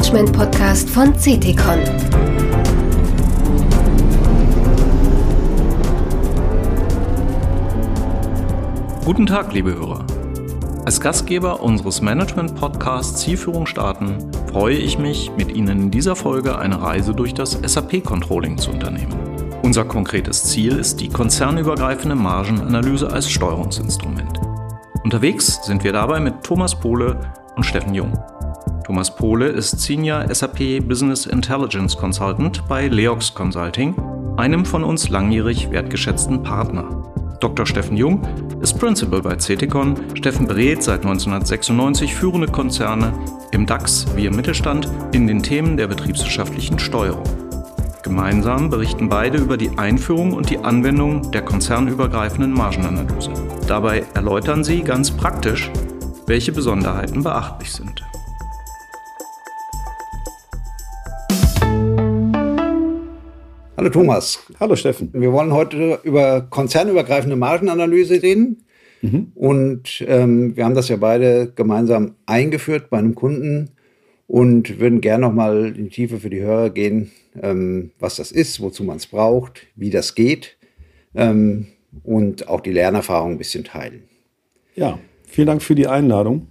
Management-Podcast von CTCon. Guten Tag, liebe Hörer. Als Gastgeber unseres Management-Podcasts Zielführung starten, freue ich mich, mit Ihnen in dieser Folge eine Reise durch das SAP-Controlling zu unternehmen. Unser konkretes Ziel ist die konzernübergreifende Margenanalyse als Steuerungsinstrument. Unterwegs sind wir dabei mit Thomas Pohle und Steffen Jung. Thomas Pohle ist Senior SAP Business Intelligence Consultant bei Leox Consulting, einem von uns langjährig wertgeschätzten Partner. Dr. Steffen Jung ist Principal bei CETICON. Steffen berät seit 1996 führende Konzerne im DAX wie im Mittelstand in den Themen der betriebswirtschaftlichen Steuerung. Gemeinsam berichten beide über die Einführung und die Anwendung der konzernübergreifenden Margenanalyse. Dabei erläutern sie ganz praktisch, welche Besonderheiten beachtlich sind. Hallo Thomas. Hallo Steffen. Wir wollen heute über konzernübergreifende Margenanalyse reden. Mhm. Und ähm, wir haben das ja beide gemeinsam eingeführt bei einem Kunden und würden gerne nochmal in die Tiefe für die Hörer gehen, ähm, was das ist, wozu man es braucht, wie das geht ähm, und auch die Lernerfahrung ein bisschen teilen. Ja, vielen Dank für die Einladung.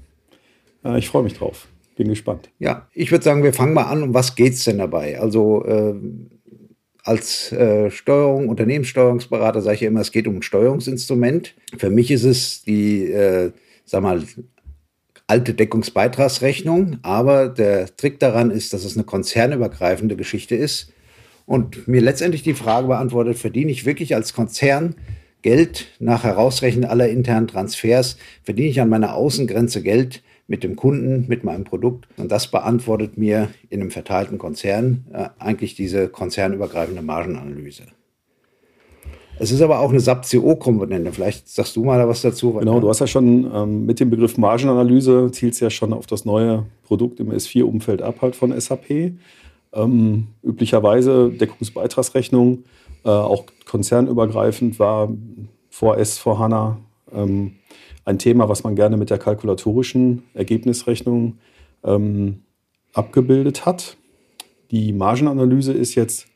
Äh, ich freue mich drauf. Bin gespannt. Ja, ich würde sagen, wir fangen mal an. Um was geht es denn dabei? Also äh, als äh, Steuerung, Unternehmenssteuerungsberater sage ich ja immer, es geht um ein Steuerungsinstrument. Für mich ist es die, äh, sag mal, alte Deckungsbeitragsrechnung, aber der Trick daran ist, dass es eine konzernübergreifende Geschichte ist und mir letztendlich die Frage beantwortet, verdiene ich wirklich als Konzern Geld nach Herausrechnen aller internen Transfers, verdiene ich an meiner Außengrenze Geld, mit dem Kunden, mit meinem Produkt. Und das beantwortet mir in einem verteilten Konzern äh, eigentlich diese konzernübergreifende Margenanalyse. Es ist aber auch eine SAP-CO-Komponente. Vielleicht sagst du mal da was dazu. Genau, du hast ja schon ähm, mit dem Begriff Margenanalyse zielst ja schon auf das neue Produkt im S4-Umfeld ab halt von SAP. Ähm, üblicherweise Deckungsbeitragsrechnung, äh, auch konzernübergreifend war vor S4HANA ähm, ein Thema, was man gerne mit der kalkulatorischen Ergebnisrechnung ähm, abgebildet hat. Die Margenanalyse ist jetzt,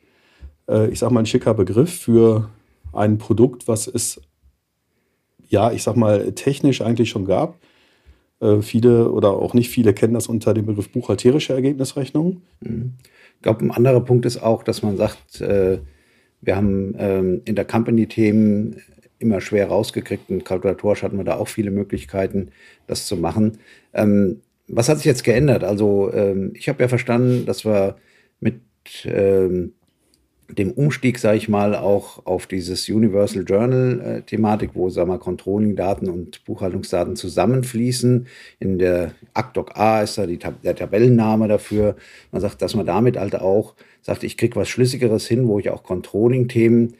äh, ich sage mal, ein schicker Begriff für ein Produkt, was es, ja, ich sage mal, technisch eigentlich schon gab. Äh, viele oder auch nicht viele kennen das unter dem Begriff buchhalterische Ergebnisrechnung. Mhm. Ich glaube, ein anderer Punkt ist auch, dass man sagt, äh, wir haben ähm, in der Company-Themen immer schwer rausgekriegt. Und kalkulatorisch hatten wir da auch viele Möglichkeiten, das zu machen. Ähm, was hat sich jetzt geändert? Also ähm, ich habe ja verstanden, dass wir mit ähm, dem Umstieg, sage ich mal, auch auf dieses Universal Journal-Thematik, äh, wo, sagen wir, Controlling-Daten und Buchhaltungsdaten zusammenfließen. In der ACDOC A ist da die, der Tabellenname dafür. Man sagt, dass man damit halt auch sagt, ich kriege was Schlüssigeres hin, wo ich auch Controlling-Themen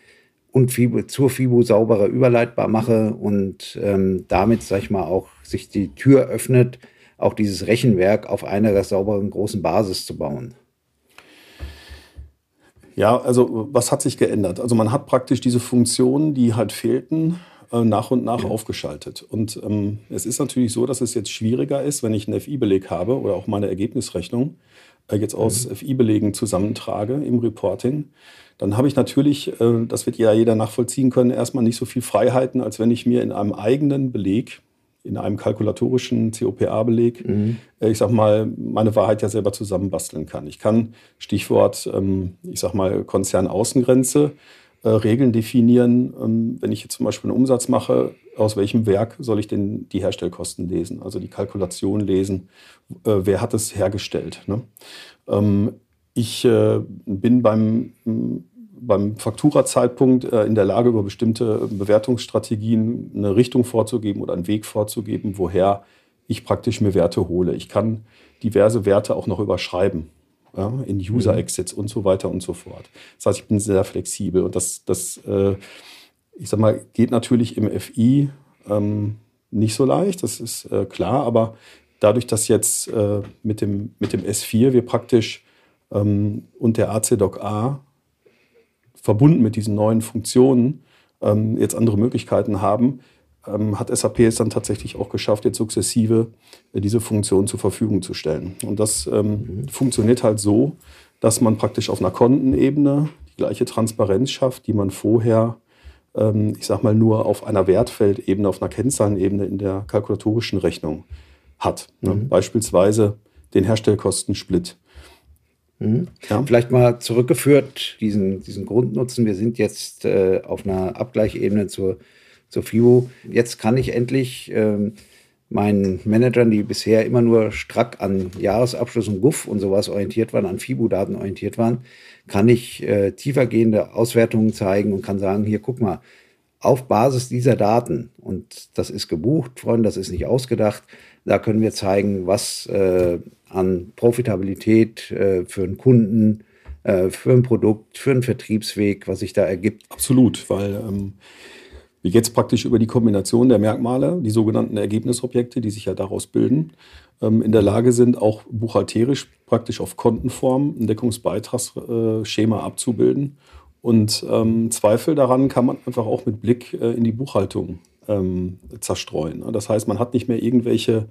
und FIBO, zur FIBO sauberer überleitbar mache und ähm, damit, sag ich mal, auch sich die Tür öffnet, auch dieses Rechenwerk auf einer sauberen großen Basis zu bauen. Ja, also was hat sich geändert? Also man hat praktisch diese Funktionen, die halt fehlten, äh, nach und nach ja. aufgeschaltet. Und ähm, es ist natürlich so, dass es jetzt schwieriger ist, wenn ich einen FI-Beleg habe oder auch meine Ergebnisrechnung äh, jetzt aus mhm. FI-Belegen zusammentrage im Reporting dann habe ich natürlich, äh, das wird ja jeder nachvollziehen können, erstmal nicht so viel Freiheiten, als wenn ich mir in einem eigenen Beleg, in einem kalkulatorischen COPA-Beleg, mhm. Äh, ich sag mal, meine Wahrheit ja selber zusammenbasteln kann. Ich kann, Stichwort, ähm, ich sag mal, Konzernaußengrenze, äh, Regeln definieren. Ähm, wenn ich jetzt zum Beispiel einen Umsatz mache, aus welchem Werk soll ich denn die Herstellkosten lesen, also die Kalkulation lesen, wer hat es hergestellt. Ne? Ich äh, bin beim, beim Fakturazeitpunkt äh, in der Lage, über bestimmte Bewertungsstrategien eine Richtung vorzugeben oder einen Weg vorzugeben, woher ich praktisch mir Werte hole. Ich kann diverse Werte auch noch überschreiben. Ja, in User-Exits und so weiter und so fort. Das heißt, ich bin sehr flexibel und das, das äh, ich sag mal, geht natürlich im FI ähm, nicht so leicht, das ist äh, klar, aber dadurch, dass jetzt äh, mit, dem, mit dem S4 wir praktisch ähm, und der AC-Doc-A verbunden mit diesen neuen Funktionen ähm, jetzt andere Möglichkeiten haben, ähm, hat SAP es dann tatsächlich auch geschafft, jetzt sukzessive äh, diese Funktion zur Verfügung zu stellen. Und das mhm. funktioniert halt so, dass man praktisch auf einer Kontenebene die gleiche Transparenz schafft, die man vorher, ähm, ich sag mal, nur auf einer Wertfeldebene, auf einer Kennzahlenebene in der kalkulatorischen Rechnung hat. Ne? Mhm. Beispielsweise den Herstellkostensplit. Mhm. Ja. Vielleicht mal zurückgeführt, diesen, diesen Grundnutzen. Wir sind jetzt äh, auf einer Abgleichebene zur, zur FIBO. Jetzt kann ich endlich ähm, meinen Managern, die bisher immer nur strack an Jahresabschluss und GUF und sowas orientiert waren, an FIBO-Daten orientiert waren, kann ich äh, tiefergehende Auswertungen zeigen und kann sagen, hier guck mal, auf Basis dieser Daten, und das ist gebucht, Freunde, das ist nicht ausgedacht, da können wir zeigen, was äh, an Profitabilität äh, für einen Kunden, äh, für ein Produkt, für einen Vertriebsweg, was sich da ergibt. Absolut, weil ähm, wir jetzt praktisch über die Kombination der Merkmale, die sogenannten Ergebnisobjekte, die sich ja daraus bilden, ähm, in der Lage sind, auch buchhalterisch praktisch auf Kontenform ein Deckungsbeitragsschema abzubilden. Und ähm, Zweifel daran kann man einfach auch mit Blick äh, in die Buchhaltung ähm, zerstreuen. Das heißt, man hat nicht mehr irgendwelche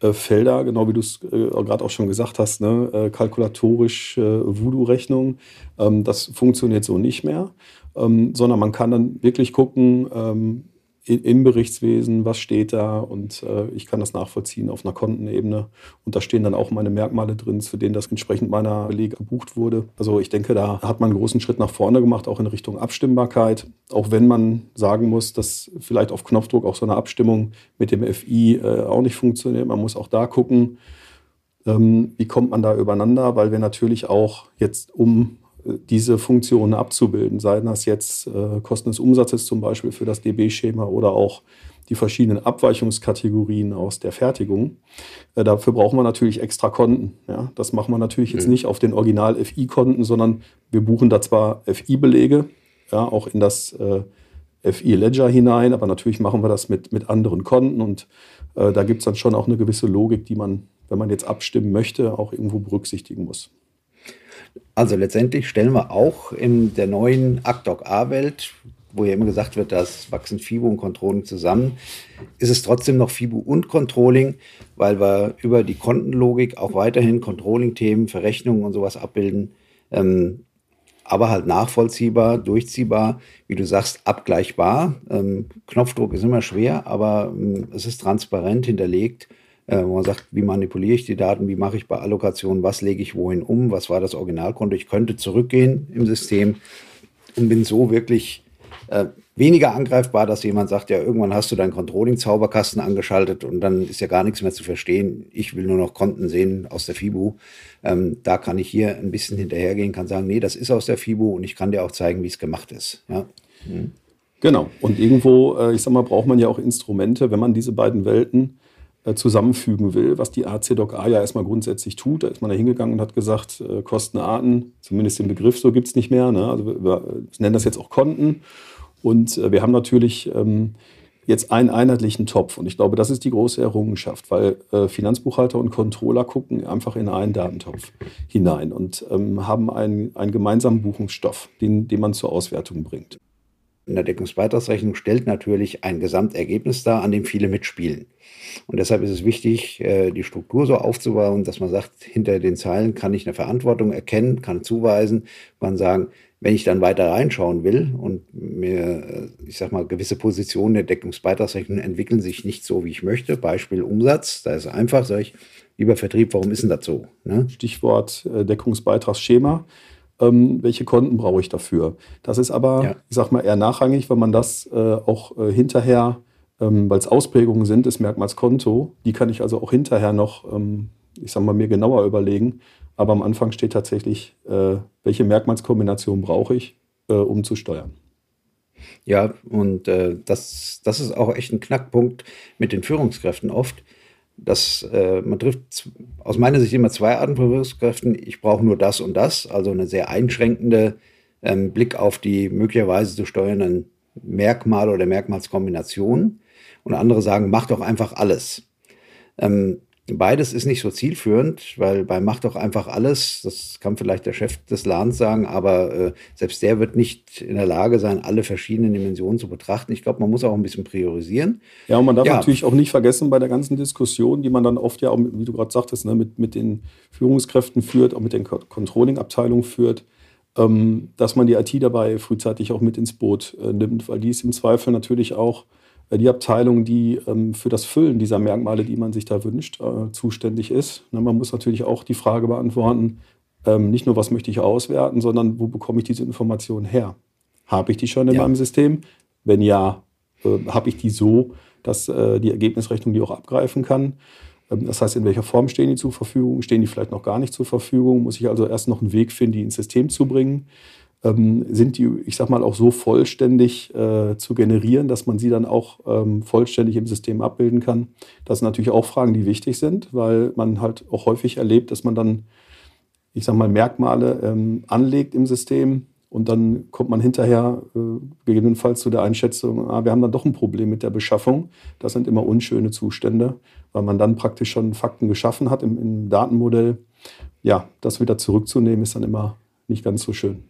äh, Felder, genau wie du es äh, gerade auch schon gesagt hast, ne? äh, kalkulatorisch Voodoo-Rechnung. Ähm, das funktioniert so nicht mehr, ähm, sondern man kann dann wirklich gucken, ähm, im Berichtswesen, was steht da und äh, ich kann das nachvollziehen auf einer Kontenebene. Und da stehen dann auch meine Merkmale drin, für denen das entsprechend meiner Beleg gebucht wurde. Also ich denke, da hat man einen großen Schritt nach vorne gemacht, auch in Richtung Abstimmbarkeit. Auch wenn man sagen muss, dass vielleicht auf Knopfdruck auch so eine Abstimmung mit dem FI äh, auch nicht funktioniert. Man muss auch da gucken, ähm, wie kommt man da übereinander, weil wir natürlich auch jetzt um diese Funktionen abzubilden, sei das jetzt äh, Kosten des Umsatzes zum Beispiel für das DB-Schema oder auch die verschiedenen Abweichungskategorien aus der Fertigung. Äh, dafür brauchen wir natürlich extra Konten. Ja? Das machen wir natürlich jetzt mhm. nicht auf den Original-FI-Konten, sondern wir buchen da zwar FI-Belege, ja, auch in das äh, FI-Ledger hinein, aber natürlich machen wir das mit, mit anderen Konten und äh, da gibt es dann schon auch eine gewisse Logik, die man, wenn man jetzt abstimmen möchte, auch irgendwo berücksichtigen muss. Also letztendlich stellen wir auch in der neuen ACDOC A-Welt, wo ja immer gesagt wird, das wachsen FIBO und Controlling zusammen, ist es trotzdem noch FIBO und Controlling, weil wir über die Kontenlogik auch weiterhin Controlling-Themen, Verrechnungen und sowas abbilden. Ähm, aber halt nachvollziehbar, durchziehbar, wie du sagst, abgleichbar. Ähm, Knopfdruck ist immer schwer, aber ähm, es ist transparent hinterlegt äh, wo man sagt, wie manipuliere ich die Daten, wie mache ich bei Allokationen, was lege ich wohin um, was war das Originalkonto. Ich könnte zurückgehen im System und bin so wirklich äh, weniger angreifbar, dass jemand sagt, ja, irgendwann hast du deinen Controlling-Zauberkasten angeschaltet und dann ist ja gar nichts mehr zu verstehen. Ich will nur noch Konten sehen aus der FIBU. Ähm, da kann ich hier ein bisschen hinterhergehen, kann sagen, nee, das ist aus der FIBU und ich kann dir auch zeigen, wie es gemacht ist. Ja. Genau. Und irgendwo, äh, ich sag mal, braucht man ja auch Instrumente, wenn man diese beiden Welten zusammenfügen will, was die AC-Doc-A ja erstmal grundsätzlich tut. Da ist man da hingegangen und hat gesagt, äh, Kostenarten, zumindest den Begriff so gibt es nicht mehr. Ne? Also wir, wir, nennen das jetzt auch Konten. Und äh, wir haben natürlich ähm, jetzt einen einheitlichen Topf. Und ich glaube, das ist die große Errungenschaft, weil äh, Finanzbuchhalter und Controller gucken einfach in einen Datentopf hinein und ähm, haben einen, einen gemeinsamen Buchungsstoff, den, den man zur Auswertung bringt. In der Deckungsbeitragsrechnung stellt natürlich ein Gesamtergebnis dar, an dem viele mitspielen. Und deshalb ist es wichtig, äh, die Struktur so aufzubauen, dass man sagt, hinter den Zeilen kann ich eine Verantwortung erkennen, kann zuweisen, kann sagen, wenn ich dann weiter reinschauen will und mir, äh, ich sag mal, gewisse Positionen der Deckungsbeitragsrechnung entwickeln sich nicht so, wie ich möchte, Beispiel Umsatz, da ist einfach, sage ich, lieber Vertrieb, warum ist denn das so? Ne? Stichwort äh, Deckungsbeitragsschema ähm, welche Konten brauche ich dafür. Das ist aber, ja. ich sag mal, eher nachrangig, weil man das äh, auch äh, hinterher, ähm, weil es Ausprägungen sind des Merkmals Konto, die kann ich also auch hinterher noch, ähm, ich sag mal, mir genauer überlegen. Aber am Anfang steht tatsächlich, äh, welche Merkmalskombination brauche ich, äh, um zu steuern. Ja, und äh, das, das ist auch echt ein Knackpunkt mit den Führungskräften oft das, äh, man trifft aus meiner Sicht immer zwei Arten von Führungskräften. Ich brauche nur das und das, also eine sehr einschränkende ähm, Blick auf die möglicherweise zu steuernden Merkmale oder Merkmalskombinationen. Und andere sagen, mach doch einfach alles. Ähm, Beides ist nicht so zielführend, weil bei Macht doch einfach alles, das kann vielleicht der Chef des Ladens sagen, aber äh, selbst der wird nicht in der Lage sein, alle verschiedenen Dimensionen zu betrachten. Ich glaube, man muss auch ein bisschen priorisieren. Ja, und man darf ja. natürlich auch nicht vergessen bei der ganzen Diskussion, die man dann oft ja auch, wie du gerade sagtest, ne, mit, mit den Führungskräften führt, auch mit den Controlling-Abteilungen führt, ähm, dass man die IT dabei frühzeitig auch mit ins Boot äh, nimmt, weil die ist im Zweifel natürlich auch die Abteilung, die ähm, für das Füllen dieser Merkmale, die man sich da wünscht, äh, zuständig ist. Na, man muss natürlich auch die Frage beantworten, ähm, nicht nur, was möchte ich auswerten, sondern wo bekomme ich diese Informationen her? Habe ich die schon in ja. meinem System? Wenn ja, äh, habe ich die so, dass äh, die Ergebnisrechnung die auch abgreifen kann? Ähm, das heißt, in welcher Form stehen die zur Verfügung? Stehen die vielleicht noch gar nicht zur Verfügung? Muss ich also erst noch einen Weg finden, die ins System zu bringen? Ähm, sind die, ich sag mal, auch so vollständig äh, zu generieren, dass man sie dann auch ähm, vollständig im System abbilden kann. Das sind natürlich auch Fragen, die wichtig sind, weil man halt auch häufig erlebt, dass man dann, ich sag mal, Merkmale ähm, anlegt im System und dann kommt man hinterher äh, gegebenenfalls zu der Einschätzung, ah, wir haben dann doch ein Problem mit der Beschaffung. Das sind immer unschöne Zustände, weil man dann praktisch schon Fakten geschaffen hat im, im Datenmodell. Ja, das wieder zurückzunehmen, ist dann immer nicht ganz so schön.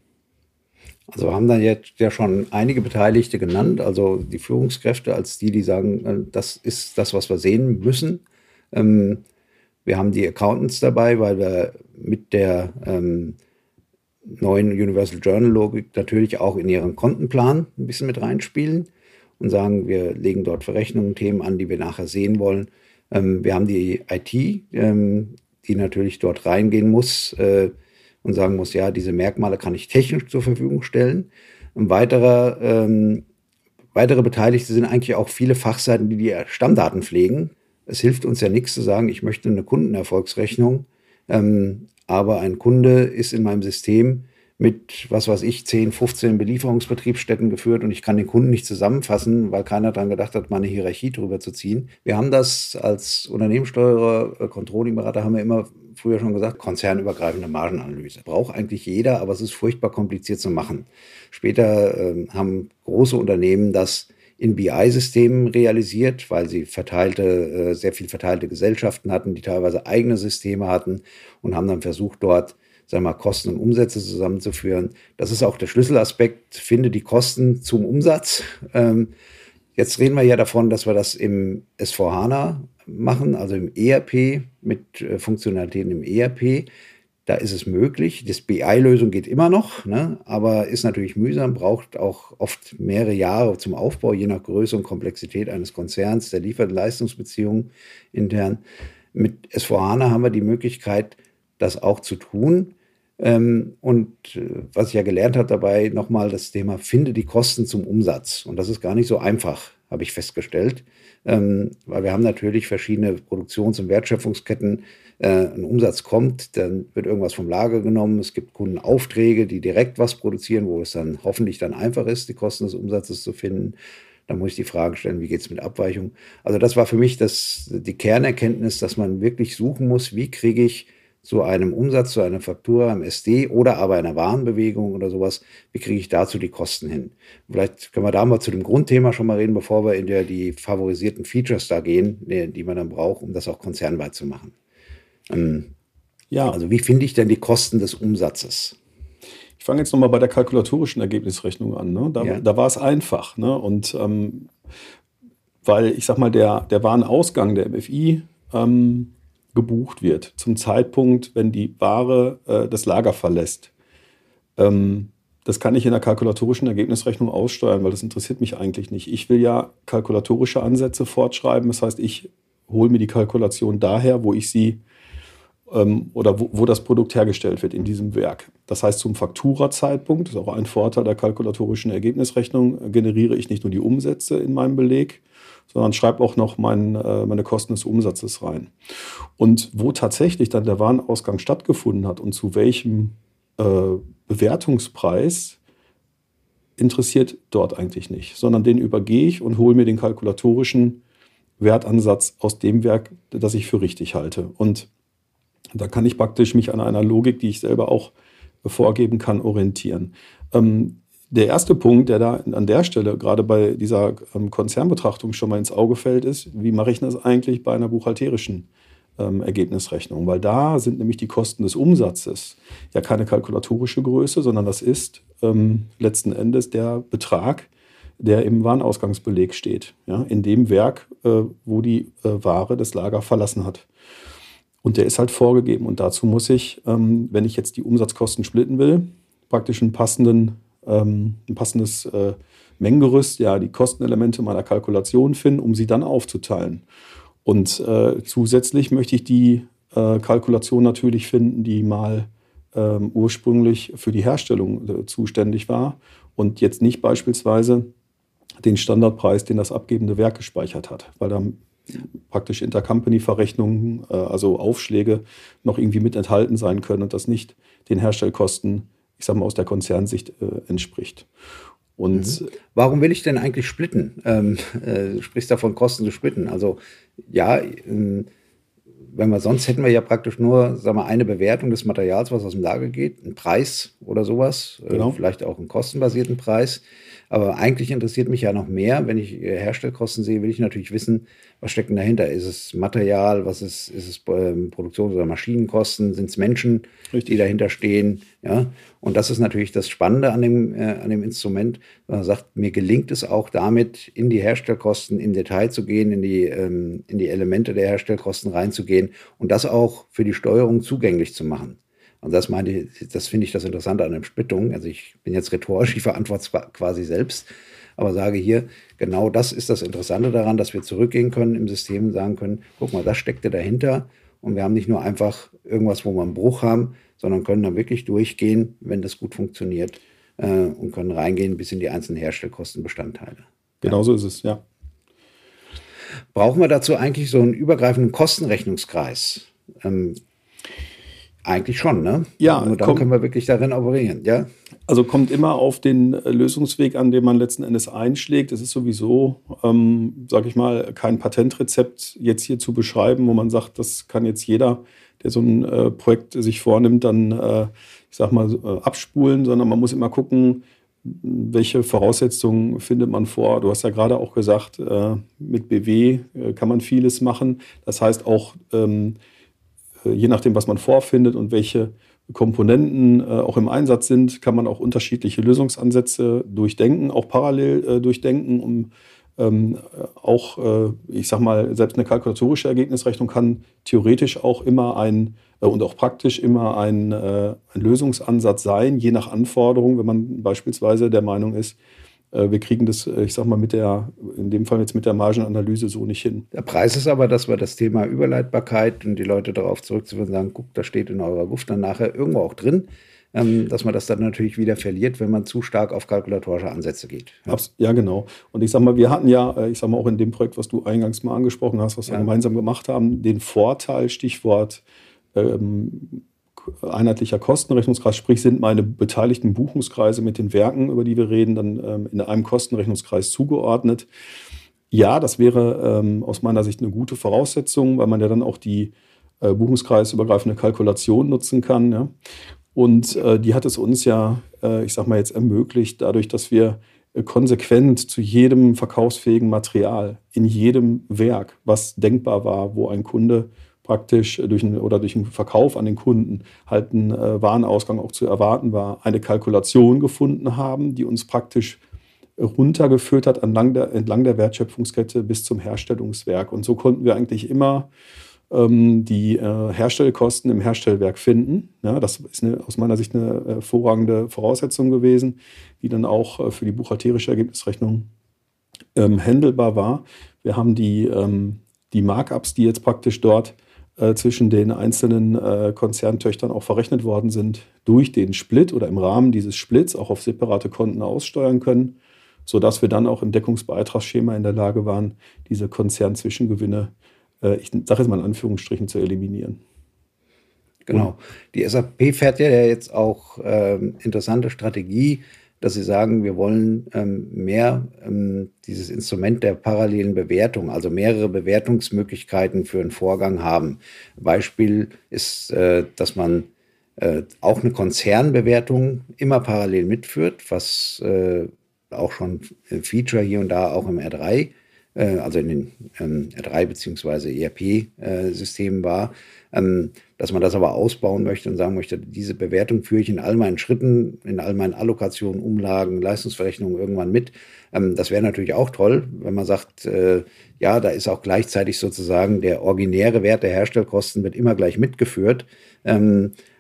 Also haben dann jetzt ja schon einige Beteiligte genannt, also die Führungskräfte als die, die sagen, äh, das ist das, was wir sehen müssen. Ähm, wir haben die Accountants dabei, weil wir mit der ähm, neuen Universal Journal Logik natürlich auch in ihren Kontenplan ein bisschen mit reinspielen und sagen, wir legen dort Verrechnungen, Themen an, die wir nachher sehen wollen. Ähm, wir haben die IT, die natürlich dort reingehen muss äh, und sagen muss, ja, diese Merkmale kann ich technisch zur Verfügung stellen. Ein weiterer, ähm, weitere Beteiligte sind eigentlich auch viele Fachseiten, die die Stammdaten pflegen. Es hilft uns ja nichts zu sagen, ich möchte eine Kundenerfolgsrechnung, ähm, aber ein Kunde ist in meinem System mit, was weiß ich, 10, 15 Belieferungsbetriebsstätten geführt und ich kann den Kunden nicht zusammenfassen, weil keiner daran gedacht hat, mal eine Hierarchie drüber zu ziehen. Wir haben das als Unternehmenssteuerer, Controllingberater, haben wir immer früher schon gesagt, konzernübergreifende Margenanalyse. Braucht eigentlich jeder, aber es ist furchtbar kompliziert zu machen. Später äh, haben große Unternehmen das in BI-Systemen realisiert, weil sie verteilte, äh, sehr viel verteilte Gesellschaften hatten, die teilweise eigene Systeme hatten und haben dann versucht, dort sagen wir Kosten und Umsätze zusammenzuführen. Das ist auch der Schlüsselaspekt. Finde die Kosten zum Umsatz. Ähm, jetzt reden wir ja davon, dass wir das im S4HANA machen, also im ERP mit äh, Funktionalitäten im ERP. Da ist es möglich. Das BI-Lösung geht immer noch, ne? aber ist natürlich mühsam, braucht auch oft mehrere Jahre zum Aufbau, je nach Größe und Komplexität eines Konzerns, der Liefer- und Leistungsbeziehungen intern. Mit S4HANA haben wir die Möglichkeit, das auch zu tun. Ähm, und äh, was ich ja gelernt habe dabei, nochmal das Thema, finde die Kosten zum Umsatz. Und das ist gar nicht so einfach, habe ich festgestellt. Ähm, weil wir haben natürlich verschiedene Produktions- und Wertschöpfungsketten. Äh, ein Umsatz kommt, dann wird irgendwas vom Lager genommen. Es gibt Kundenaufträge, die direkt was produzieren, wo es dann hoffentlich dann einfach ist, die Kosten des Umsatzes zu finden. Da muss ich die Frage stellen, wie geht es mit Abweichung? Also das war für mich das, die Kernerkenntnis, dass man wirklich suchen muss, wie kriege ich zu einem Umsatz, zu einer Faktura im SD oder aber einer Warenbewegung oder sowas, wie kriege ich dazu die Kosten hin? Vielleicht können wir da mal zu dem Grundthema schon mal reden, bevor wir in der, die favorisierten Features da gehen, die, die man dann braucht, um das auch konzernweit zu machen. Ähm, ja. Also wie finde ich denn die Kosten des Umsatzes? Ich fange jetzt nochmal bei der kalkulatorischen Ergebnisrechnung an. Ne? Da, ja. da war es einfach. Ne? Und ähm, weil ich sag mal, der, der Warenausgang der MFI ähm, gebucht wird, zum Zeitpunkt, wenn die Ware äh, das Lager verlässt. Ähm, das kann ich in der kalkulatorischen Ergebnisrechnung aussteuern, weil das interessiert mich eigentlich nicht. Ich will ja kalkulatorische Ansätze fortschreiben. Das heißt, ich hole mir die Kalkulation daher, wo ich sie ähm, oder wo, wo, das Produkt hergestellt wird in diesem Werk. Das heißt, zum Fakturazeitpunkt, das ist auch ein Vorteil der kalkulatorischen Ergebnisrechnung, generiere ich nicht nur die Umsätze in meinem Beleg, sondern schreibe auch noch mein, äh, meine Kosten des Umsatzes rein. Und wo tatsächlich dann der Warenausgang stattgefunden hat und zu welchem äh, Bewertungspreis, interessiert dort eigentlich nicht, sondern den übergehe ich und hole mir den kalkulatorischen Wertansatz aus dem Werk, das ich für richtig halte. Und da kann ich praktisch mich an einer Logik, die ich selber auch vorgeben kann, orientieren. Ähm, der erste Punkt, der da an der Stelle gerade bei dieser ähm, Konzernbetrachtung schon mal ins Auge fällt, ist, wie mache ich das eigentlich bei einer buchhalterischen ähm, Ergebnisrechnung, weil da sind nämlich die Kosten des Umsatzes ja keine kalkulatorische Größe, sondern das ist ähm, letzten Endes der Betrag, der im Warenausgangsbeleg steht, ja, in dem Werk, äh, wo die äh, Ware das Lager verlassen hat. Und der ist halt vorgegeben. Und dazu muss ich, ähm, wenn ich jetzt die Umsatzkosten splitten will, praktisch einen passenden, ähm, ein passendes äh, Mengengerüst, ja, die Kostenelemente meiner Kalkulation finden, um sie dann aufzuteilen. Und äh, zusätzlich möchte ich die äh, Kalkulation natürlich finden, die mal ähm, ursprünglich für die Herstellung äh, zuständig war und jetzt nicht beispielsweise den Standardpreis, den das abgebende Werk gespeichert hat, weil da praktisch Intercompany-Verrechnungen, äh, also Aufschläge, noch irgendwie mit enthalten sein können und das nicht den Herstellkosten, ich sage mal, aus der Konzernsicht äh, entspricht. Und mhm. warum will ich denn eigentlich splitten? Ähm, äh, du sprichst davon, Kosten zu splitten. Also ja, ähm, wenn wir sonst hätten wir ja praktisch nur, sagen wir, eine Bewertung des Materials, was aus dem Lager geht, einen Preis oder sowas, äh, genau. äh, vielleicht auch einen kostenbasierten Preis. Aber eigentlich interessiert mich ja noch mehr, wenn ich äh, Herstellkosten sehe, will ich natürlich wissen, was steckt denn dahinter? Ist es Material, was ist, ist es ähm, Produktions- oder Maschinenkosten? Sind es Menschen, Richtig. die dahinter stehen? Ja, und das ist natürlich das Spannende an dem, äh, an dem Instrument. Man sagt, mir gelingt es auch damit, in die Herstellkosten im Detail zu gehen, in die, ähm, in die Elemente der Herstellkosten reinzugehen und das auch für die Steuerung zugänglich zu machen. Und das meine ich, das finde ich das Interessante an der Splittung. Also ich bin jetzt rhetorisch, ich verantworte es quasi selbst, aber sage hier, genau das ist das Interessante daran, dass wir zurückgehen können im System und sagen können, guck mal, das steckte dahinter. Und wir haben nicht nur einfach irgendwas, wo wir einen Bruch haben, sondern können dann wirklich durchgehen, wenn das gut funktioniert äh, und können reingehen bis in die einzelnen Herstellkostenbestandteile. Genauso ja. ist es, ja. Brauchen wir dazu eigentlich so einen übergreifenden Kostenrechnungskreis? Ähm, eigentlich schon, ne? Ja. Nur dann können wir wirklich darin operieren, ja? Also kommt immer auf den Lösungsweg an, den man letzten Endes einschlägt. Es ist sowieso, ähm, sage ich mal, kein Patentrezept jetzt hier zu beschreiben, wo man sagt, das kann jetzt jeder, der so ein äh, Projekt sich vornimmt, dann, äh, ich sag mal, äh, abspulen, sondern man muss immer gucken, welche Voraussetzungen findet man vor? Du hast ja gerade auch gesagt, äh, mit BW äh, kann man vieles machen. Das heißt auch, ähm, äh, je nachdem, was man vorfindet und welche Komponenten äh, auch im Einsatz sind, kann man auch unterschiedliche Lösungsansätze durchdenken, auch parallel äh, durchdenken, um ähm, auch, äh, ich sag mal, selbst eine kalkulatorische Ergebnisrechnung kann theoretisch auch immer ein äh, und auch praktisch immer ein, äh, ein Lösungsansatz sein, je nach Anforderung, wenn man beispielsweise der Meinung ist, äh, wir kriegen das, äh, ich sag mal, mit der, in dem Fall jetzt mit der Margenanalyse so nicht hin. Der Preis ist aber, dass wir das Thema Überleitbarkeit und die Leute darauf zurückzuführen sagen, guck, da steht in eurer Guft dann nachher irgendwo auch drin, ähm, dass man das dann natürlich wieder verliert, wenn man zu stark auf kalkulatorische Ansätze geht. Ja. ja, genau. Und ich sag mal, wir hatten ja, äh, ich sag mal, auch in dem Projekt, was du eingangs mal angesprochen hast, was wir gemeinsam gemacht haben, den Vorteil, Stichwort ähm, einheitlicher Kostenrechnungskreis, sprich sind meine beteiligten Buchungskreise mit den Werken, über die wir reden, dann ähm, in einem Kostenrechnungskreis zugeordnet. Ja, das wäre ähm, aus meiner Sicht eine gute Voraussetzung, weil man ja dann auch die äh, buchungskreisübergreifende Kalkulation nutzen kann. Ja? Und äh, die hat es uns ja, äh, ich sag mal jetzt ermöglicht, dadurch, dass wir äh, konsequent zu jedem verkaufsfähigen Material in jedem Werk, was denkbar war, wo ein Kunde praktisch durch einen, oder durch einen Verkauf an den Kunden halt ein äh, Warenausgang auch zu erwarten war, eine Kalkulation gefunden haben, die uns praktisch runtergeführt hat entlang der, entlang der Wertschöpfungskette bis zum Herstellungswerk. Und so konnten wir eigentlich immer ähm, die äh, Herstellkosten im Herstellwerk finden. Ja, das ist eine, aus meiner Sicht eine hervorragende Voraussetzung gewesen, die dann auch äh, für die buchhalterische Ergebnisrechnung ähm, handelbar war. Wir haben die, ähm, die Markups, die jetzt praktisch dort äh, zwischen den einzelnen äh, Konzerntöchtern auch verrechnet worden sind, durch den Split oder im Rahmen dieses Splits auch auf separate Konten aussteuern können, sodass wir dann auch im Deckungsbeitragsschema in der Lage waren, diese Konzernzwischengewinne, äh, ich sage jetzt mal in Anführungsstrichen, zu eliminieren. Genau. Die SAP fährt ja jetzt auch ähm, interessante Strategie, dass sie sagen, wir wollen ähm, mehr ähm, dieses Instrument der parallelen Bewertung, also mehrere Bewertungsmöglichkeiten für einen Vorgang haben. Beispiel ist, äh, dass man äh, auch eine Konzernbewertung immer parallel mitführt, was äh, auch schon ein Feature hier und da auch im R3 äh, also in den ähm, R3 beziehungsweise ERP-Systemen war, ähm, dass man das aber ausbauen möchte und sagen möchte, diese Bewertung führe ich in all meinen Schritten, in all meinen Allokationen, Umlagen, Leistungsverrechnungen irgendwann mit. Ähm, das wäre natürlich auch toll, wenn man sagt, äh, ja, da ist auch gleichzeitig sozusagen der originäre Wert der Herstellkosten wird immer gleich mitgeführt.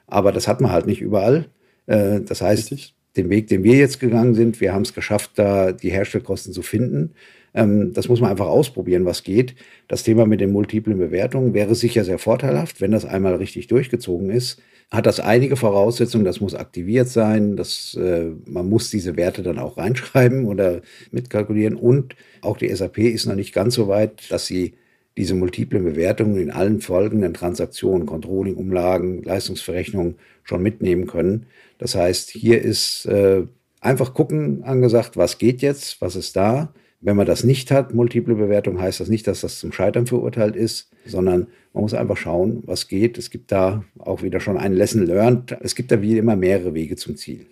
Aber das hat man halt nicht überall. Äh, das heißt, Richtig. den Weg, den wir jetzt gegangen sind, wir haben es geschafft, da die Herstellkosten zu finden. Ähm, das muss man einfach ausprobieren, was geht. Das Thema mit den multiplen Bewertungen wäre sicher sehr vorteilhaft, wenn das einmal richtig durchgezogen ist. Hat das einige Voraussetzungen, das muss aktiviert sein, das, äh, man muss diese Werte dann auch reinschreiben oder mitkalkulieren und auch die SAP ist noch nicht ganz so weit, dass sie diese multiplen Bewertungen in allen folgenden Transaktionen, Controlling, Umlagen, Leistungsverrechnungen schon mitnehmen können. Das heißt, hier ist äh, einfach gucken angesagt, was geht jetzt, was ist da. Wenn man das nicht hat, multiple Bewertung, heißt das nicht, dass das zum Scheitern verurteilt ist, sondern man muss einfach schauen, was geht. Es gibt da auch wieder schon ein Lesson learned. Es gibt da wie immer mehrere Wege zum Ziel.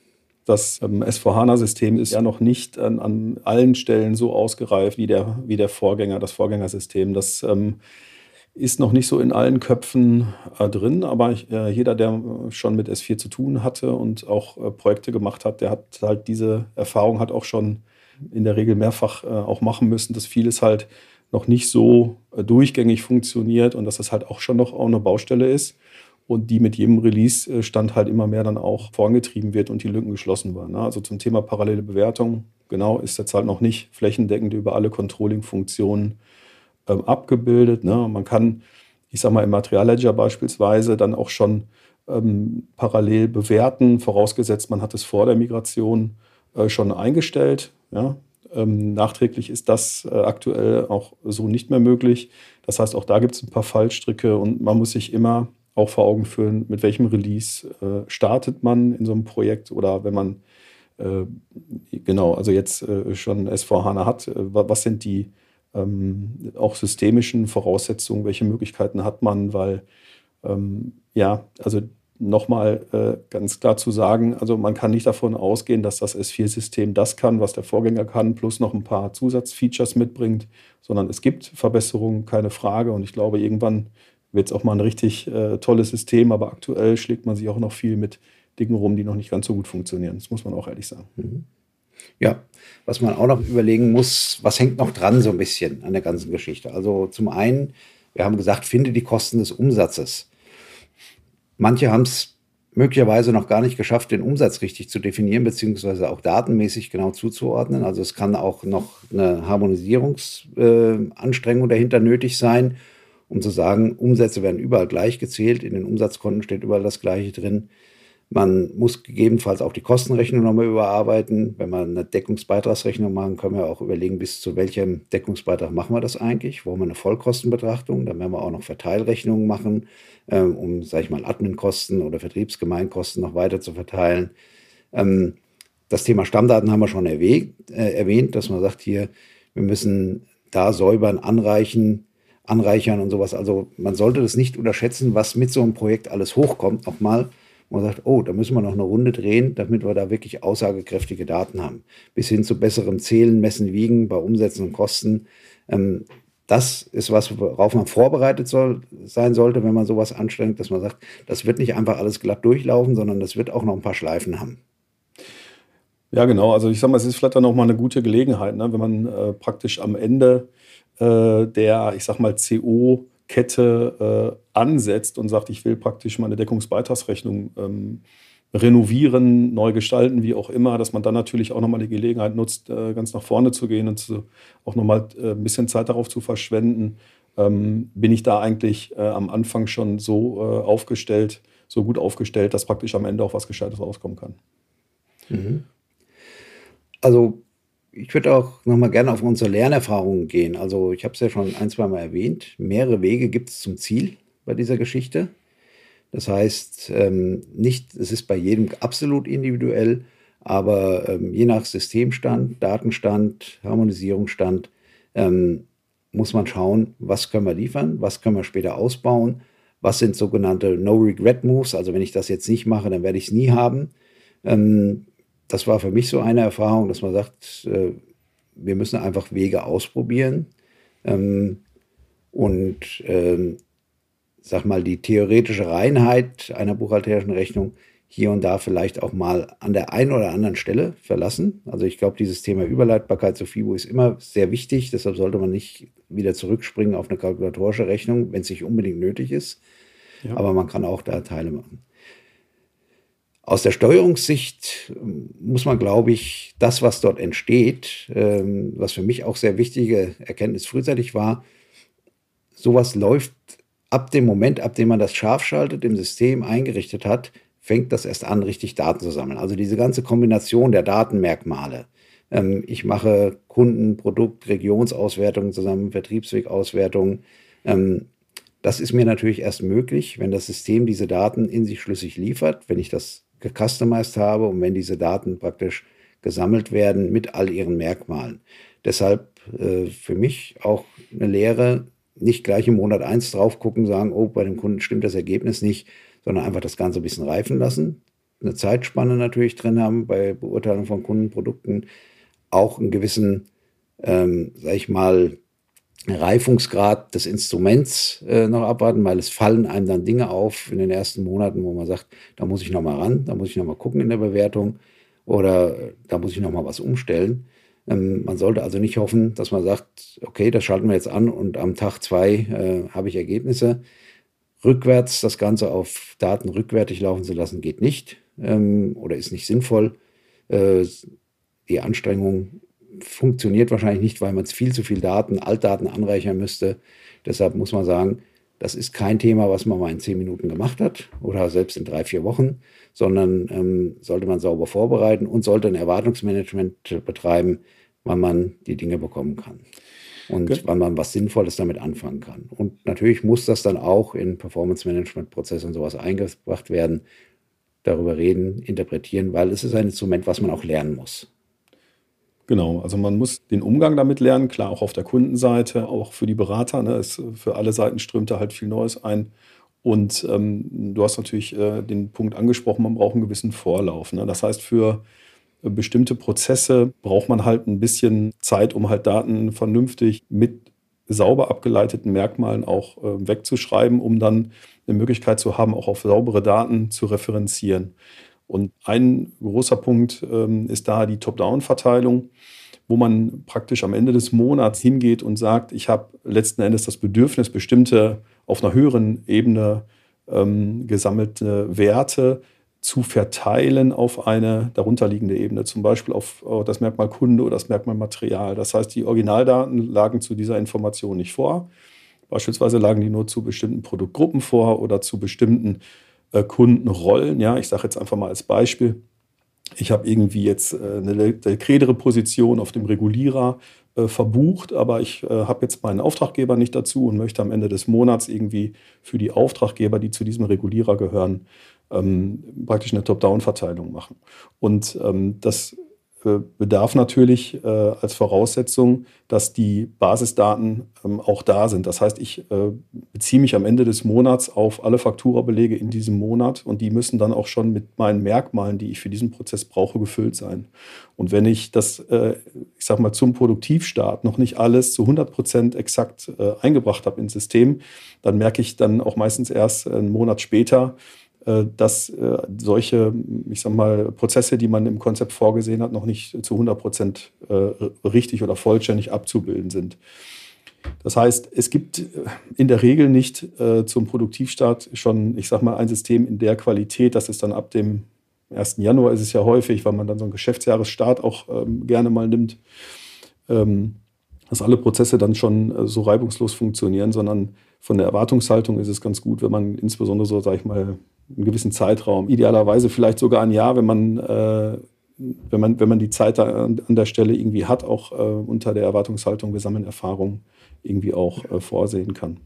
Das ähm, S4HANA-System ist ja noch nicht an, an, allen Stellen so ausgereift wie der, wie der Vorgänger, das Vorgängersystem. Das ähm, ist noch nicht so in allen Köpfen äh, drin, aber äh, jeder, der schon mit S4 zu tun hatte und auch äh, Projekte gemacht hat, der hat halt diese Erfahrung, hat auch schon in der Regel mehrfach äh, auch machen müssen, dass vieles halt noch nicht so äh, durchgängig funktioniert und dass das halt auch schon noch auch eine Baustelle ist und die mit jedem Release-Stand halt immer mehr dann auch vorangetrieben wird und die Lücken geschlossen werden. Ne? Also zum Thema parallele Bewertung, genau, ist jetzt halt noch nicht flächendeckend über alle Controlling-Funktionen ähm, abgebildet. Ne? Man kann, ich sag mal, im Materialledger beispielsweise dann auch schon ähm, parallel bewerten, vorausgesetzt, man hat es vor der Migration äh, schon eingestellt. Ja? Ähm, nachträglich ist das äh, aktuell auch so nicht mehr möglich. Das heißt, auch da gibt es ein paar Fallstricke und man muss sich immer auch vor Augen führen, mit welchem Release äh, startet man in so einem Projekt oder wenn man äh, genau, also jetzt äh, schon S4HANA hat, äh, was sind die ähm, auch systemischen Voraussetzungen, welche Möglichkeiten hat man, weil ähm, ja, also nochmal äh, ganz klar zu sagen, also man kann nicht davon ausgehen, dass das S4-System das kann, was der Vorgänger kann, plus noch ein paar Zusatzfeatures mitbringt, sondern es gibt Verbesserungen, keine Frage. Und ich glaube, irgendwann wird es auch mal ein richtig äh, tolles System, aber aktuell schlägt man sich auch noch viel mit Dingen rum, die noch nicht ganz so gut funktionieren. Das muss man auch ehrlich sagen. Mhm. Ja, was man auch noch überlegen muss, was hängt noch dran so ein bisschen an der ganzen Geschichte. Also zum einen, wir haben gesagt, finde die Kosten des Umsatzes. Manche haben es möglicherweise noch gar nicht geschafft, den Umsatz richtig zu definieren, beziehungsweise auch datenmäßig genau zuzuordnen. Also es kann auch noch eine Harmonisierungsanstrengung äh, dahinter nötig sein um zu sagen, Umsätze werden überall gleich gezählt, in den Umsatzkonten steht überall das Gleiche drin. Man muss gegebenenfalls auch die Kostenrechnung nochmal überarbeiten. Wenn wir eine Deckungsbeitragsrechnung machen, können wir auch überlegen, bis zu welchem Deckungsbeitrag machen wir das eigentlich. Wollen wir eine Vollkostenbetrachtung? Dann werden wir auch noch Verteilrechnungen machen, ähm, um, sage ich mal, Adminkosten oder Vertriebsgemeinkosten noch weiter zu verteilen. Ähm, das Thema Stammdaten haben wir schon erwähnt, äh, erwähnt, dass man sagt hier, wir müssen da säubern, anreichen, anreichern und sowas. Also man sollte das nicht unterschätzen, was mit so einem Projekt alles hochkommt. Nochmal, man sagt, oh, da müssen wir noch eine Runde drehen, damit wir da wirklich aussagekräftige Daten haben. Bis hin zu besserem Zählen, Messen, Wiegen bei Umsätzen und Kosten. Ähm, das ist was, worauf man vorbereitet soll, sein sollte, wenn man sowas anstrengt, dass man sagt, das wird nicht einfach alles glatt durchlaufen, sondern das wird auch noch ein paar Schleifen haben. Ja, genau. Also ich sage mal, es ist vielleicht dann auch mal eine gute Gelegenheit, ne? wenn man äh, praktisch am Ende äh, der, ich sag mal, CO-Kette äh, ansetzt und sagt, ich will praktisch meine Deckungsbeitragsrechnung ähm, renovieren, neu gestalten, wie auch immer, dass man dann natürlich auch nochmal die Gelegenheit nutzt, äh, ganz nach vorne zu gehen und zu, auch nochmal äh, ein bisschen Zeit darauf zu verschwenden. Ähm, bin ich da eigentlich äh, am Anfang schon so äh, aufgestellt, so gut aufgestellt, dass praktisch am Ende auch was Gescheites rauskommen kann. Mhm. Also ich würde auch noch mal gerne auf unsere Lernerfahrungen gehen. Also ich habe es ja schon ein, zwei Mal erwähnt. Mehrere Wege gibt es zum Ziel bei dieser Geschichte. Das heißt, ähm, nicht, es ist bei jedem absolut individuell, aber ähm, je nach Systemstand, Datenstand, Harmonisierungsstand ähm, muss man schauen, was können wir liefern, was können wir später ausbauen, was sind sogenannte No-Regret-Moves. Also wenn ich das jetzt nicht mache, dann werde ich es nie haben. Ähm, das war für mich so eine Erfahrung, dass man sagt, äh, wir müssen einfach Wege ausprobieren. Ähm, und ähm, sag mal, die theoretische Reinheit einer buchhalterischen Rechnung hier und da vielleicht auch mal an der einen oder anderen Stelle verlassen. Also ich glaube, dieses Thema Überleitbarkeit zu FIBO ist immer sehr wichtig. Deshalb sollte man nicht wieder zurückspringen auf eine kalkulatorische Rechnung, wenn es nicht unbedingt nötig ist. Ja. Aber man kann auch da Teile machen. Aus der Steuerungssicht ähm, muss man, glaube ich, das, was dort entsteht, ähm, was für mich auch sehr wichtige Erkenntnis frühzeitig war, sowas läuft ab dem Moment, ab dem man das scharf schaltet, im System eingerichtet hat, fängt das erst an, richtig Daten zu sammeln. Also diese ganze Kombination der Datenmerkmale. Ähm, ich mache Kunden-, Produkt-, Regionsauswertungen zusammen, Vertriebswegauswertungen. das ist mir natürlich erst möglich, wenn das System diese Daten in sich schlüssig liefert, wenn ich das gecustomized habe und wenn diese Daten praktisch gesammelt werden mit all ihren Merkmalen. Deshalb äh, für mich auch eine Lehre, nicht gleich im Monat 1 drauf gucken, sagen, oh, bei dem Kunden stimmt das Ergebnis nicht, sondern einfach das Ganze ein bisschen reifen lassen. Eine Zeitspanne natürlich drin haben bei Beurteilung von Kundenprodukten, auch einen gewissen, ähm, sag ich mal, Reifungsgrad des Instruments äh, noch abwarten, weil es fallen einem dann Dinge auf in den ersten Monaten, wo man sagt, da muss ich noch mal ran, da muss ich noch mal gucken in der Bewertung oder äh, da muss ich noch mal was umstellen. Ähm, man sollte also nicht hoffen, dass man sagt, okay, das schalten wir jetzt an und am Tag zwei äh, habe ich Ergebnisse. Rückwärts das Ganze auf Daten rückwärtig laufen zu lassen, geht nicht ähm, oder ist nicht sinnvoll. Äh, die Anstrengung funktioniert wahrscheinlich nicht, weil man viel zu viel Daten, Altdaten anreichern müsste. Deshalb muss man sagen, das ist kein Thema, was man mal in zehn Minuten gemacht hat oder selbst in drei, vier Wochen, sondern ähm, sollte man sauber vorbereiten und sollte ein Erwartungsmanagement betreiben, wann man die Dinge bekommen kann und okay. wann man was Sinnvolles damit anfangen kann. Und natürlich muss das dann auch in Performance-Management-Prozesse und sowas eingebracht werden, darüber reden, interpretieren, weil es ist ein Instrument, was man auch lernen muss. Genau, also man muss den Umgang damit lernen, klar auch auf der Kundenseite, auch für die Berater. Ne, es, für alle Seiten strömt da halt viel Neues ein. Und ähm, du hast natürlich äh, den Punkt angesprochen, man braucht einen gewissen Vorlauf. Ne? Das heißt, für äh, bestimmte Prozesse braucht man halt ein bisschen Zeit, um halt Daten vernünftig mit sauber abgeleiteten Merkmalen auch äh, wegzuschreiben, um dann eine Möglichkeit zu haben, auch auf saubere Daten zu referenzieren. Und ein großer Punkt ähm, ist da die Top-Down-Verteilung, wo man praktisch am Ende des Monats hingeht und sagt, ich habe letzten Endes das Bedürfnis, bestimmte auf einer höheren Ebene ähm, gesammelte Werte zu verteilen auf eine darunterliegende Ebene, zum Beispiel auf das Merkmal Kunde oder das Merkmal Material. Das heißt, die Originaldaten lagen zu dieser Information nicht vor. Beispielsweise lagen die nur zu bestimmten Produktgruppen vor oder zu bestimmten Kundenrollen. Ja, ich sage jetzt einfach mal als Beispiel, ich habe irgendwie jetzt äh, eine kredere Position auf dem Regulierer äh, verbucht, aber ich äh, habe jetzt meinen Auftraggeber nicht dazu und möchte am Ende des Monats irgendwie für die Auftraggeber, die zu diesem Regulierer gehören, ähm, praktisch eine Top-Down-Verteilung machen. Und ähm, das äh, bedarf natürlich äh, als Voraussetzung, dass die Basisdaten ähm, auch da sind. Das heißt, ich äh, beziehe mich am Ende des Monats auf alle Fakturabelege in diesem Monat und die müssen dann auch schon mit meinen Merkmalen, die ich für diesen Prozess brauche, gefüllt sein. Und wenn ich das, äh, ich sage mal, zum Produktivstart noch nicht alles zu 100 Prozent exakt äh, eingebracht habe ins System, dann merke ich dann auch meistens erst einen Monat später, äh, dass äh, solche, ich sag mal, Prozesse, die man im Konzept vorgesehen hat, noch nicht zu 100 Prozent äh, richtig oder vollständig abzubilden sind. Das heißt, es gibt in der Regel nicht zum Produktivstart schon, ich sag mal, ein System in der Qualität, dass es dann ab dem 1. Januar ist es ja häufig, weil man dann so einen Geschäftsjahresstart auch ähm, gerne mal nimmt, ähm, dass alle Prozesse dann schon so reibungslos funktionieren, sondern von der Erwartungshaltung ist es ganz gut, wenn man insbesondere so, sag ich mal, einen gewissen Zeitraum, idealerweise vielleicht sogar ein Jahr, wenn man, äh, wenn man, wenn man die Zeit da an, der Stelle irgendwie hat, auch äh, unter der Erwartungshaltung, wir sammeln Erfahrung, irgendwie auch äh, vorsehen kann.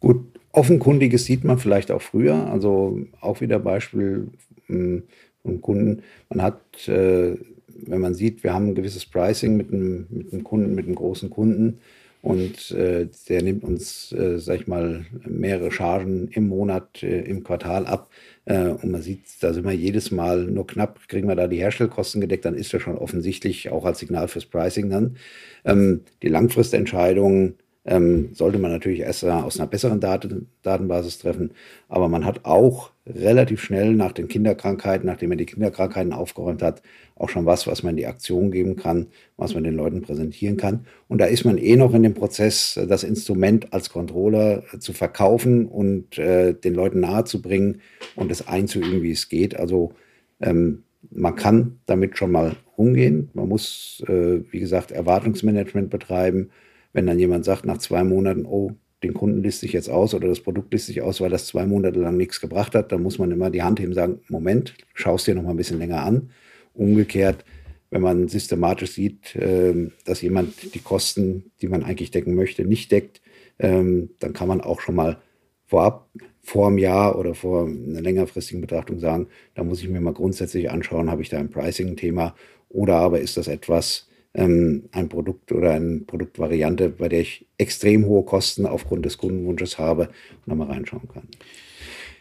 Gut, offenkundiges sieht man vielleicht auch früher, also auch wieder Beispiel hm, von Kunden. Man hat, äh, wenn man sieht, wir haben ein gewisses Pricing mit einem, mit einem Kunden, mit einem großen Kunden und äh, der nimmt uns, äh, sag ich mal, mehrere Chargen im Monat, äh, im Quartal ab. Äh, und man sieht, da sind wir jedes Mal nur knapp, kriegen wir da die Herstellkosten gedeckt, dann ist das schon offensichtlich auch als Signal fürs Pricing dann. Ähm, die Langfristentscheidungen ähm, sollte man natürlich erst aus einer besseren Daten, Datenbasis treffen. Aber man hat auch relativ schnell nach den Kinderkrankheiten, nachdem man die Kinderkrankheiten aufgeräumt hat, auch schon was, was man in die Aktion geben kann, was man den Leuten präsentieren kann. Und da ist man eh noch in dem Prozess, das Instrument als Controller zu verkaufen und äh, den Leuten nahezubringen und es einzuüben, wie es geht. Also ähm, man kann damit schon mal umgehen. Man muss, äh, wie gesagt, Erwartungsmanagement betreiben wenn dann jemand sagt nach zwei Monaten, oh, den Kunden liste ich jetzt aus oder das Produkt liste ich aus, weil das zwei Monate lang nichts gebracht hat, dann muss man immer die Hand heben und sagen, Moment, schaust dir noch mal ein bisschen länger an. Umgekehrt, wenn man systematisch sieht, ähm, dass jemand die Kosten, die man eigentlich decken möchte, nicht deckt, ähm, dann kann man auch schon mal vorab, vor einem Jahr oder vor einer längerfristigen Betrachtung sagen, da muss ich mir mal grundsätzlich anschauen, habe ich da ein Pricing-Thema oder aber ist das etwas, ähm, ein Produkt oder eine Produktvariante, bei der ich extrem hohe Kosten aufgrund des Kundenwunsches habe und da mal reinschauen kann.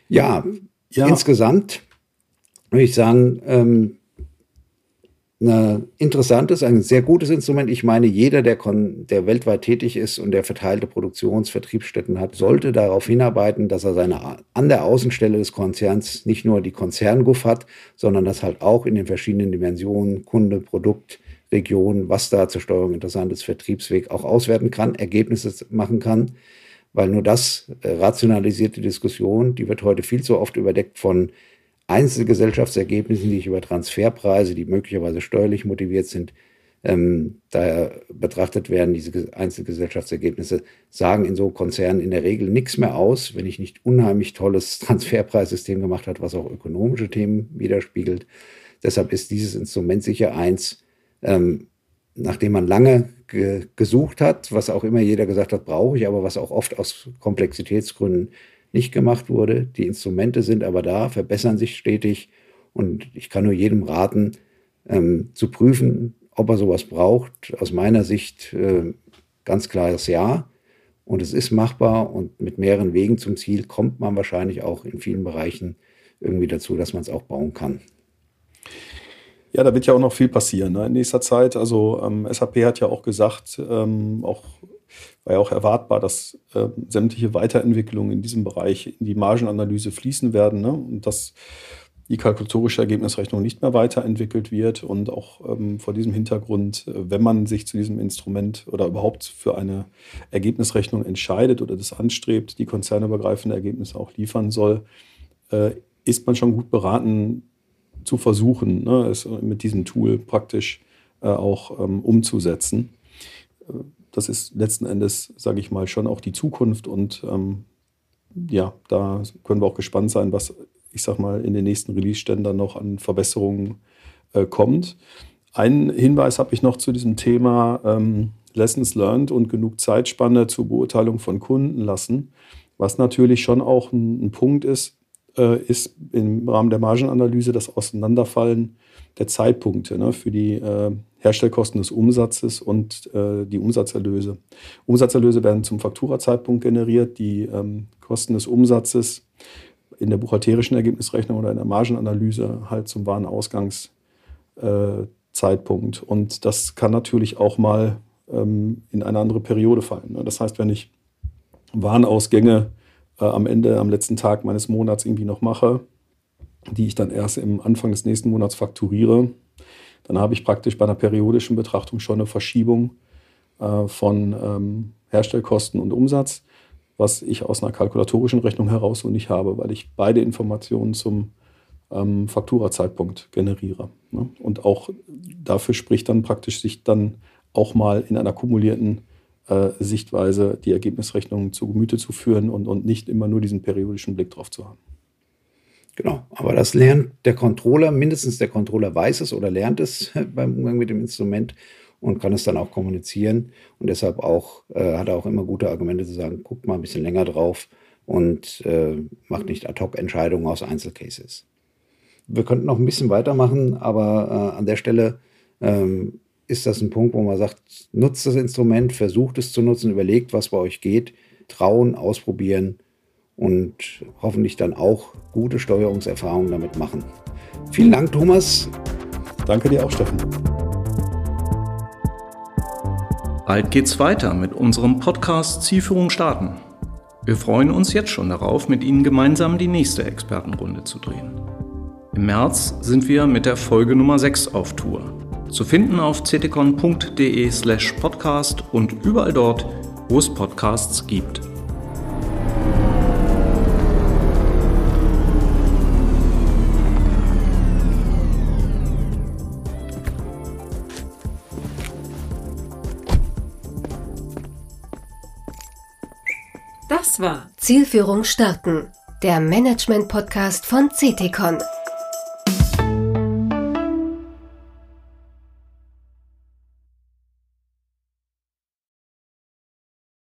Ja, ja. insgesamt würde ich sagen, ähm, ein interessantes, ein sehr gutes Instrument. Ich meine, jeder, der, der weltweit tätig ist und der verteilte Produktions-, Vertriebsstätten hat, sollte darauf hinarbeiten, dass er seine, an der Außenstelle des Konzerns nicht nur die Konzernguff hat, sondern das halt auch in den verschiedenen Dimensionen, Kunde, Produkt, Region, was da zur Steuerung interessant ist, Vertriebsweg auch auswerten kann, Ergebnisse machen kann, weil nur das äh, rationalisiert Diskussion, die wird heute viel zu oft überdeckt von Einzelgesellschaftsergebnissen, die ich über Transferpreise, die möglicherweise steuerlich motiviert sind, ähm, daher betrachtet werden. Diese Einzelgesellschaftsergebnisse sagen in so Konzernen in der Regel nichts mehr aus, wenn ich nicht unheimlich tolles Transferpreissystem gemacht habe, was auch ökonomische Themen widerspiegelt. Deshalb ist dieses Instrument sicher eins, ähm, nachdem man lange ge gesucht hat, was auch immer jeder gesagt hat, brauche ich, aber was auch oft aus Komplexitätsgründen nicht gemacht wurde. Die Instrumente sind aber da, verbessern sich stetig und ich kann nur jedem raten, ähm, zu prüfen, ob er sowas braucht. Aus meiner Sicht äh, ganz klares Ja. Und es ist machbar und mit mehreren Wegen zum Ziel kommt man wahrscheinlich auch in vielen Bereichen irgendwie dazu, dass man es auch bauen kann. Ja, da wird ja auch noch viel passieren ne, in nächster Zeit. Also ähm, SAP hat ja auch gesagt, ähm, auch war ja auch erwartbar, dass äh, sämtliche Weiterentwicklungen in diesem Bereich in die Margenanalyse fließen werden ne, und dass die kalkulatorische Ergebnisrechnung nicht mehr weiterentwickelt wird. Und auch ähm, vor diesem Hintergrund, äh, wenn man sich zu diesem Instrument oder überhaupt für eine Ergebnisrechnung entscheidet oder das anstrebt, die konzernübergreifende Ergebnisse auch liefern soll, äh, ist man schon gut beraten, zu versuchen, ne, es mit diesem Tool praktisch äh, auch ähm, umzusetzen. Äh, das ist letzten Endes, sage ich mal, schon auch die Zukunft und ähm, ja, da können wir auch gespannt sein, was ich sag mal in den nächsten Release-Ständen noch an Verbesserungen äh, kommt. Einen Hinweis habe ich noch zu diesem Thema ähm, Lessons Learned und genug Zeitspanne zur Beurteilung von Kunden lassen, was natürlich schon auch ein, ein Punkt ist, äh, ist im Rahmen der Margenanalyse das Auseinanderfallen der Zeitpunkte ne, für die äh, Herstellkosten des Umsatzes und äh, die Umsatzerlöse. Umsatzerlöse werden zum Fakturazeitpunkt generiert, die ähm, Kosten des Umsatzes in der buchhalterischen Ergebnisrechnung oder in der Margenanalyse halt zum Warenausgangszeitpunkt. Äh, und das kann natürlich auch mal ähm, in eine andere Periode fallen. Ne? Das heißt, wenn ich Warenausgänge äh, am Ende, am letzten Tag meines Monats irgendwie noch mache, die ich dann erst im Anfang des nächsten Monats fakturiere, dann habe ich praktisch bei einer periodischen Betrachtung schon eine Verschiebung äh, von ähm, Herstellkosten und Umsatz, was ich aus einer kalkulatorischen Rechnung heraus so nicht habe, weil ich beide Informationen zum ähm, Fakturazeitpunkt generiere. Ne? Und auch dafür spricht dann praktisch, sich dann auch mal in einer kumulierten Sichtweise die Ergebnisrechnung zu Gemüte zu führen und, und nicht immer nur diesen periodischen Blick drauf zu haben. Genau, aber das lernt der Controller, mindestens der Controller weiß es oder lernt es beim Umgang mit dem Instrument und kann es dann auch kommunizieren. Und deshalb auch, äh, hat er auch immer gute Argumente zu sagen, guckt mal ein bisschen länger drauf und äh, macht nicht Ad-Hoc-Entscheidungen aus Einzelcases. Wir könnten noch ein bisschen weitermachen, aber äh, an der Stelle ähm, ist das ein Punkt, wo man sagt, nutzt das Instrument, versucht es zu nutzen, überlegt, was bei euch geht, trauen, ausprobieren und hoffentlich dann auch gute Steuerungserfahrungen damit machen. Vielen Dank, Thomas. Danke dir auch, Steffen. Bald geht's weiter mit unserem Podcast Zielführung starten. Wir freuen uns jetzt schon darauf, mit Ihnen gemeinsam die nächste Expertenrunde zu drehen. Im März sind wir mit der Folge Nummer 6 auf Tour. Zu finden auf ctcon.de slash podcast und überall dort, wo es Podcasts gibt. Das war Zielführung starten, der Management-Podcast von CTCon.